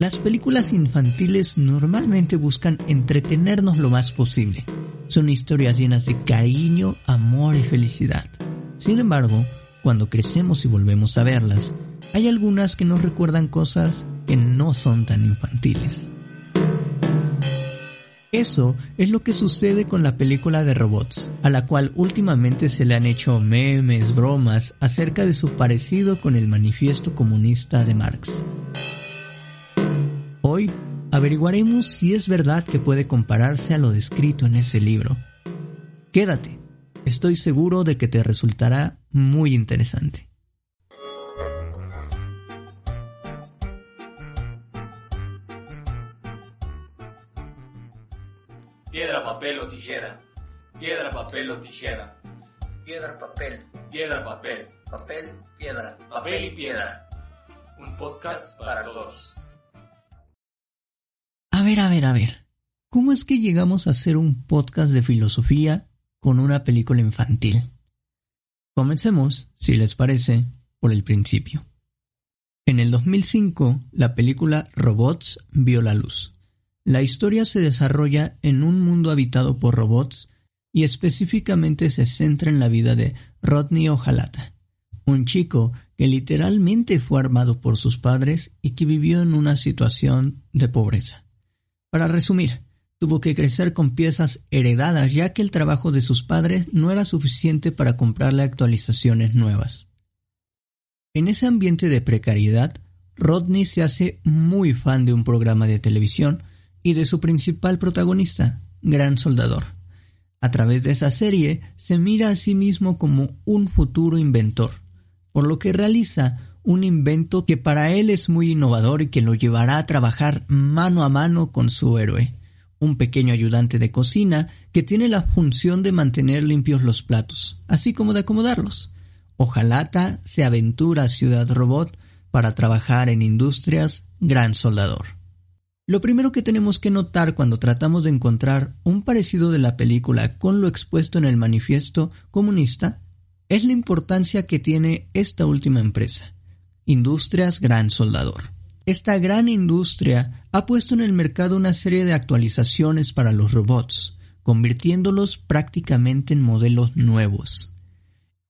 Las películas infantiles normalmente buscan entretenernos lo más posible. Son historias llenas de cariño, amor y felicidad. Sin embargo, cuando crecemos y volvemos a verlas, hay algunas que nos recuerdan cosas que no son tan infantiles. Eso es lo que sucede con la película de robots, a la cual últimamente se le han hecho memes, bromas acerca de su parecido con el manifiesto comunista de Marx. Averiguaremos si es verdad que puede compararse a lo descrito en ese libro. Quédate, estoy seguro de que te resultará muy interesante. Piedra, papel o tijera. Piedra, papel o tijera. Piedra, papel. Piedra, papel. Papel, piedra. Papel y piedra. Un podcast para todos. Ver, a ver, a ver. ¿Cómo es que llegamos a hacer un podcast de filosofía con una película infantil? Comencemos, si les parece, por el principio. En el 2005, la película Robots vio la luz. La historia se desarrolla en un mundo habitado por robots y específicamente se centra en la vida de Rodney Ojalata, un chico que literalmente fue armado por sus padres y que vivió en una situación de pobreza. Para resumir, tuvo que crecer con piezas heredadas ya que el trabajo de sus padres no era suficiente para comprarle actualizaciones nuevas. En ese ambiente de precariedad, Rodney se hace muy fan de un programa de televisión y de su principal protagonista, Gran Soldador. A través de esa serie se mira a sí mismo como un futuro inventor, por lo que realiza un invento que para él es muy innovador y que lo llevará a trabajar mano a mano con su héroe, un pequeño ayudante de cocina que tiene la función de mantener limpios los platos, así como de acomodarlos. Ojalata se aventura a Ciudad Robot para trabajar en Industrias Gran Soldador. Lo primero que tenemos que notar cuando tratamos de encontrar un parecido de la película con lo expuesto en el manifiesto comunista es la importancia que tiene esta última empresa. Industrias Gran Soldador. Esta gran industria ha puesto en el mercado una serie de actualizaciones para los robots, convirtiéndolos prácticamente en modelos nuevos.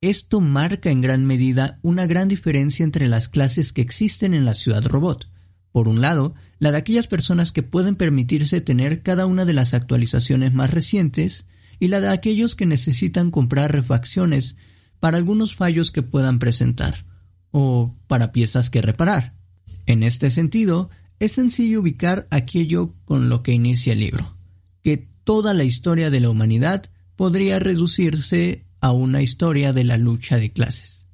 Esto marca en gran medida una gran diferencia entre las clases que existen en la ciudad robot. Por un lado, la de aquellas personas que pueden permitirse tener cada una de las actualizaciones más recientes y la de aquellos que necesitan comprar refacciones para algunos fallos que puedan presentar o para piezas que reparar. En este sentido, es sencillo ubicar aquello con lo que inicia el libro, que toda la historia de la humanidad podría reducirse a una historia de la lucha de clases.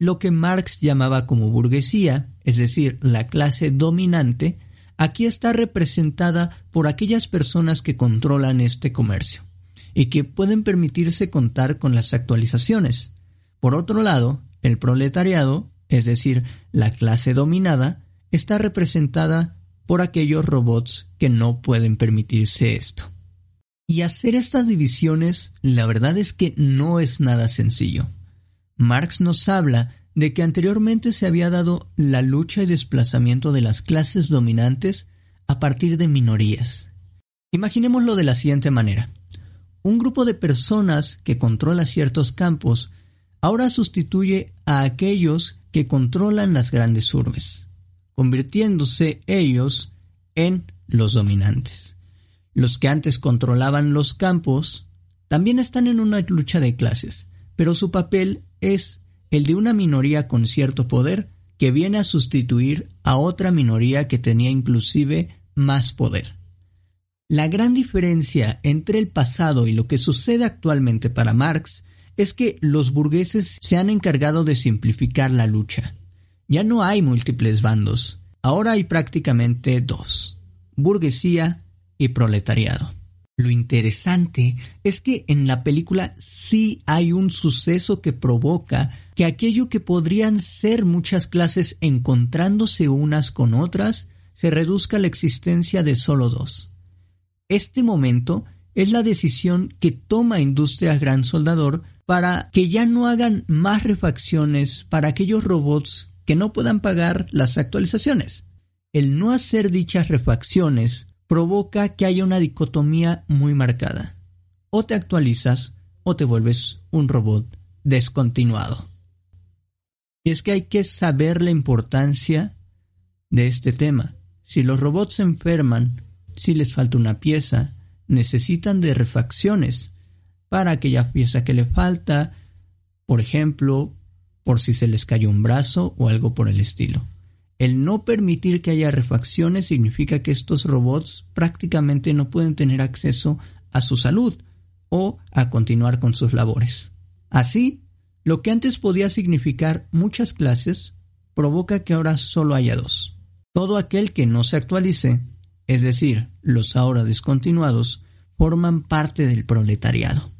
Lo que Marx llamaba como burguesía, es decir, la clase dominante, aquí está representada por aquellas personas que controlan este comercio y que pueden permitirse contar con las actualizaciones. Por otro lado, el proletariado, es decir, la clase dominada, está representada por aquellos robots que no pueden permitirse esto. Y hacer estas divisiones, la verdad es que no es nada sencillo. Marx nos habla de que anteriormente se había dado la lucha y desplazamiento de las clases dominantes a partir de minorías. Imaginémoslo de la siguiente manera. Un grupo de personas que controla ciertos campos ahora sustituye a aquellos que controlan las grandes urbes, convirtiéndose ellos en los dominantes. Los que antes controlaban los campos también están en una lucha de clases, pero su papel es el de una minoría con cierto poder que viene a sustituir a otra minoría que tenía inclusive más poder. La gran diferencia entre el pasado y lo que sucede actualmente para Marx es que los burgueses se han encargado de simplificar la lucha. Ya no hay múltiples bandos, ahora hay prácticamente dos, burguesía y proletariado. Lo interesante es que en la película sí hay un suceso que provoca que aquello que podrían ser muchas clases encontrándose unas con otras se reduzca a la existencia de solo dos. Este momento es la decisión que toma Industrias Gran Soldador para que ya no hagan más refacciones para aquellos robots que no puedan pagar las actualizaciones. el no hacer dichas refacciones provoca que haya una dicotomía muy marcada. O te actualizas o te vuelves un robot descontinuado. Y es que hay que saber la importancia de este tema. Si los robots se enferman, si les falta una pieza, necesitan de refacciones para aquella pieza que le falta, por ejemplo, por si se les cayó un brazo o algo por el estilo. El no permitir que haya refacciones significa que estos robots prácticamente no pueden tener acceso a su salud o a continuar con sus labores. Así, lo que antes podía significar muchas clases provoca que ahora solo haya dos. Todo aquel que no se actualice, es decir, los ahora descontinuados, forman parte del proletariado.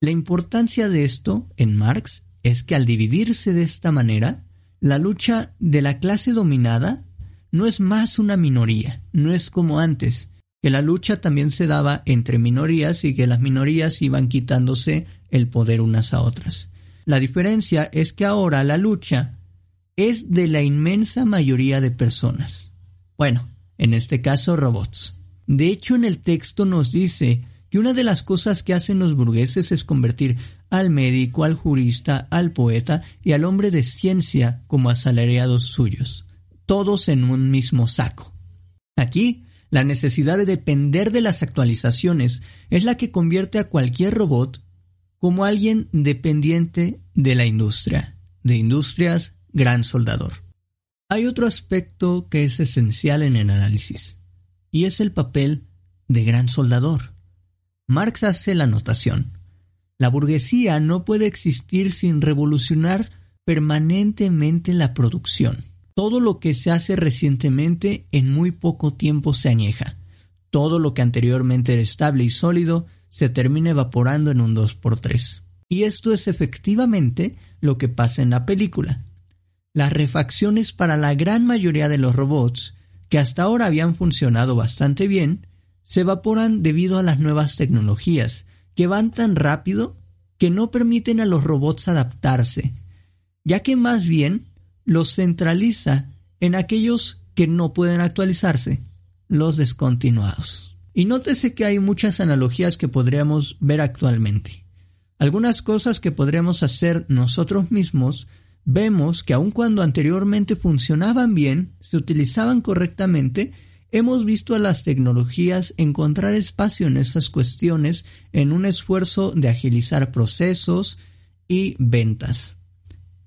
La importancia de esto, en Marx, es que al dividirse de esta manera, la lucha de la clase dominada no es más una minoría, no es como antes, que la lucha también se daba entre minorías y que las minorías iban quitándose el poder unas a otras. La diferencia es que ahora la lucha es de la inmensa mayoría de personas. Bueno, en este caso robots. De hecho, en el texto nos dice que una de las cosas que hacen los burgueses es convertir al médico, al jurista, al poeta y al hombre de ciencia como asalariados suyos, todos en un mismo saco. Aquí, la necesidad de depender de las actualizaciones es la que convierte a cualquier robot como alguien dependiente de la industria, de industrias gran soldador. Hay otro aspecto que es esencial en el análisis, y es el papel de gran soldador. Marx hace la anotación. La burguesía no puede existir sin revolucionar permanentemente la producción. Todo lo que se hace recientemente en muy poco tiempo se añeja. Todo lo que anteriormente era estable y sólido se termina evaporando en un 2x3. Y esto es efectivamente lo que pasa en la película. Las refacciones para la gran mayoría de los robots, que hasta ahora habían funcionado bastante bien, se evaporan debido a las nuevas tecnologías, que van tan rápido que no permiten a los robots adaptarse, ya que más bien los centraliza en aquellos que no pueden actualizarse, los descontinuados. Y nótese que hay muchas analogías que podríamos ver actualmente. Algunas cosas que podríamos hacer nosotros mismos vemos que aun cuando anteriormente funcionaban bien, se utilizaban correctamente, hemos visto a las tecnologías encontrar espacio en esas cuestiones en un esfuerzo de agilizar procesos y ventas.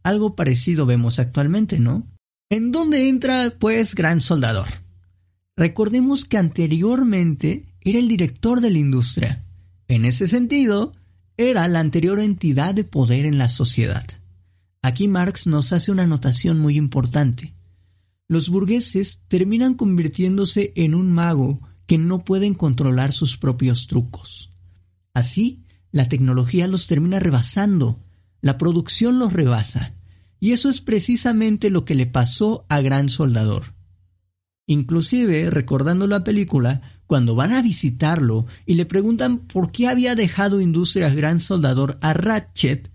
Algo parecido vemos actualmente, ¿no? ¿En dónde entra, pues, Gran Soldador? Recordemos que anteriormente era el director de la industria. En ese sentido, era la anterior entidad de poder en la sociedad. Aquí Marx nos hace una anotación muy importante los burgueses terminan convirtiéndose en un mago que no pueden controlar sus propios trucos. Así, la tecnología los termina rebasando, la producción los rebasa, y eso es precisamente lo que le pasó a Gran Soldador. Inclusive, recordando la película, cuando van a visitarlo y le preguntan por qué había dejado Industrias Gran Soldador a Ratchet,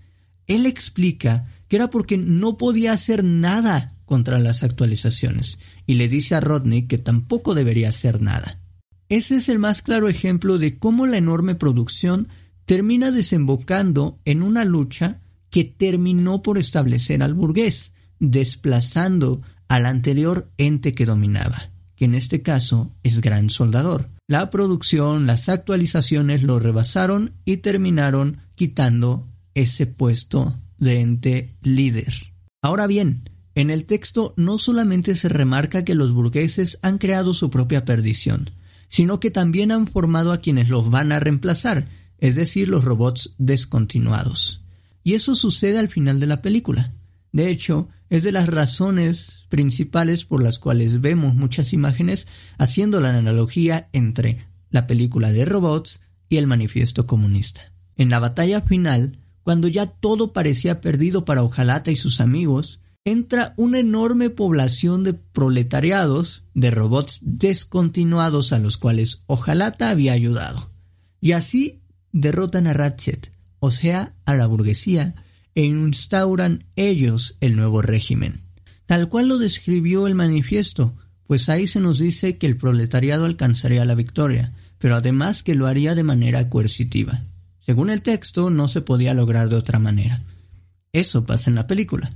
él explica que era porque no podía hacer nada contra las actualizaciones y le dice a Rodney que tampoco debería hacer nada. Ese es el más claro ejemplo de cómo la enorme producción termina desembocando en una lucha que terminó por establecer al burgués, desplazando al anterior ente que dominaba, que en este caso es Gran Soldador. La producción, las actualizaciones lo rebasaron y terminaron quitando ese puesto de ente líder. Ahora bien, en el texto no solamente se remarca que los burgueses han creado su propia perdición, sino que también han formado a quienes los van a reemplazar, es decir, los robots descontinuados. Y eso sucede al final de la película. De hecho, es de las razones principales por las cuales vemos muchas imágenes haciendo la analogía entre la película de robots y el manifiesto comunista. En la batalla final, cuando ya todo parecía perdido para Ojalata y sus amigos, entra una enorme población de proletariados, de robots descontinuados a los cuales Ojalata había ayudado. Y así derrotan a Ratchet, o sea, a la burguesía, e instauran ellos el nuevo régimen. Tal cual lo describió el manifiesto, pues ahí se nos dice que el proletariado alcanzaría la victoria, pero además que lo haría de manera coercitiva. Según el texto, no se podía lograr de otra manera. Eso pasa en la película.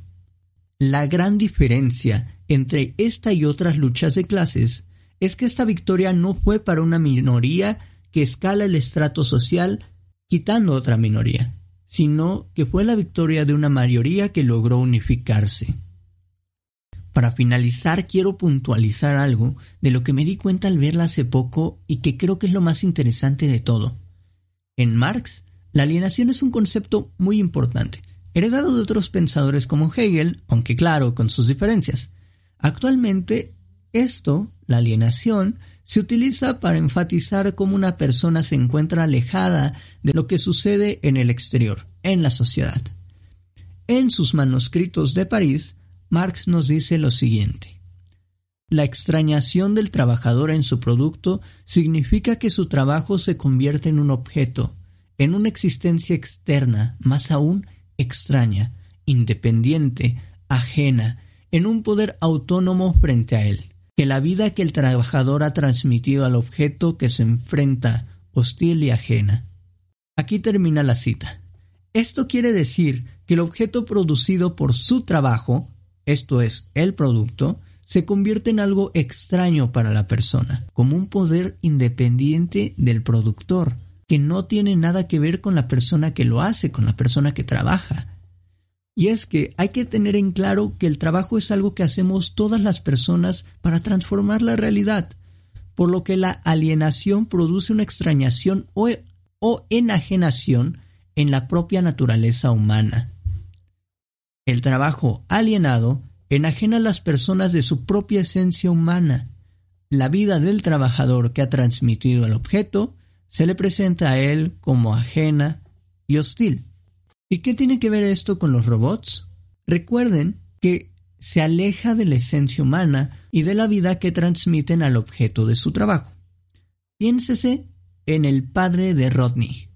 La gran diferencia entre esta y otras luchas de clases es que esta victoria no fue para una minoría que escala el estrato social quitando otra minoría, sino que fue la victoria de una mayoría que logró unificarse. Para finalizar, quiero puntualizar algo de lo que me di cuenta al verla hace poco y que creo que es lo más interesante de todo. En Marx, la alienación es un concepto muy importante, heredado de otros pensadores como Hegel, aunque claro, con sus diferencias. Actualmente, esto, la alienación, se utiliza para enfatizar cómo una persona se encuentra alejada de lo que sucede en el exterior, en la sociedad. En sus manuscritos de París, Marx nos dice lo siguiente. La extrañación del trabajador en su producto significa que su trabajo se convierte en un objeto, en una existencia externa, más aún extraña, independiente, ajena, en un poder autónomo frente a él que la vida que el trabajador ha transmitido al objeto que se enfrenta, hostil y ajena. Aquí termina la cita. Esto quiere decir que el objeto producido por su trabajo, esto es, el producto, se convierte en algo extraño para la persona, como un poder independiente del productor, que no tiene nada que ver con la persona que lo hace, con la persona que trabaja. Y es que hay que tener en claro que el trabajo es algo que hacemos todas las personas para transformar la realidad, por lo que la alienación produce una extrañación o, enajenación en la propia naturaleza humana. El trabajo alienado enajena a las personas de su propia esencia humana. La vida del trabajador que ha transmitido el objeto se le presenta a él como ajena y hostil. ¿Y qué tiene que ver esto con los robots? Recuerden que se aleja de la esencia humana y de la vida que transmiten al objeto de su trabajo. Piénsese en el padre de Rodney.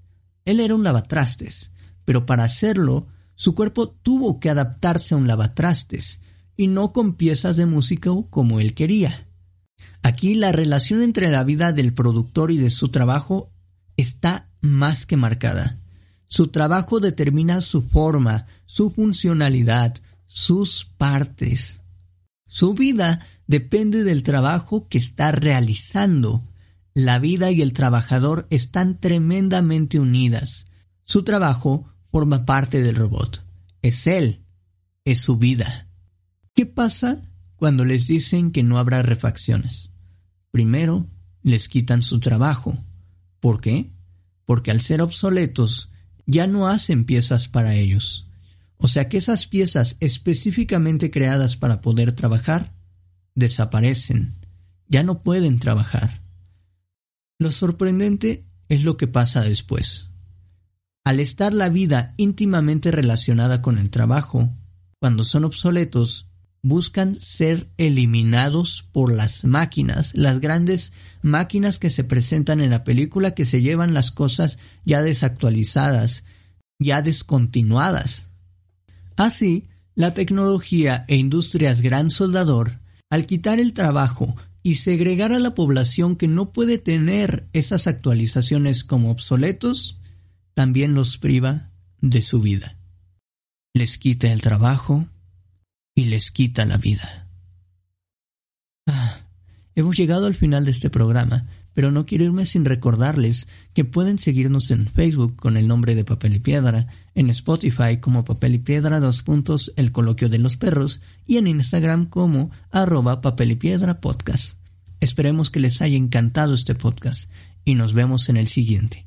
Él era un lavatrastes, pero para hacerlo, su cuerpo tuvo que adaptarse a un lavatrastes y no con piezas de música como él quería. Aquí la relación entre la vida del productor y de su trabajo está más que marcada. Su trabajo determina su forma, su funcionalidad, sus partes. Su vida depende del trabajo que está realizando. La vida y el trabajador están tremendamente unidas. Su trabajo forma parte del robot. Es él. Es su vida. ¿Qué pasa cuando les dicen que no habrá refacciones? Primero, les quitan su trabajo. ¿Por qué? Porque al ser obsoletos, ya no hacen piezas para ellos. O sea que esas piezas específicamente creadas para poder trabajar desaparecen, ya no pueden trabajar. Lo sorprendente es lo que pasa después. Al estar la vida íntimamente relacionada con el trabajo, cuando son obsoletos, buscan ser eliminados por las máquinas, las grandes máquinas que se presentan en la película que se llevan las cosas ya desactualizadas, ya descontinuadas. Así, la tecnología e industrias gran soldador, al quitar el trabajo y segregar a la población que no puede tener esas actualizaciones como obsoletos, también los priva de su vida. Les quita el trabajo, y les quita la vida. Ah, hemos llegado al final de este programa, pero no quiero irme sin recordarles que pueden seguirnos en Facebook con el nombre de Papel y Piedra, en Spotify como Papel y Piedra dos puntos el coloquio de los perros y en Instagram como arroba Papel y Piedra podcast. Esperemos que les haya encantado este podcast y nos vemos en el siguiente.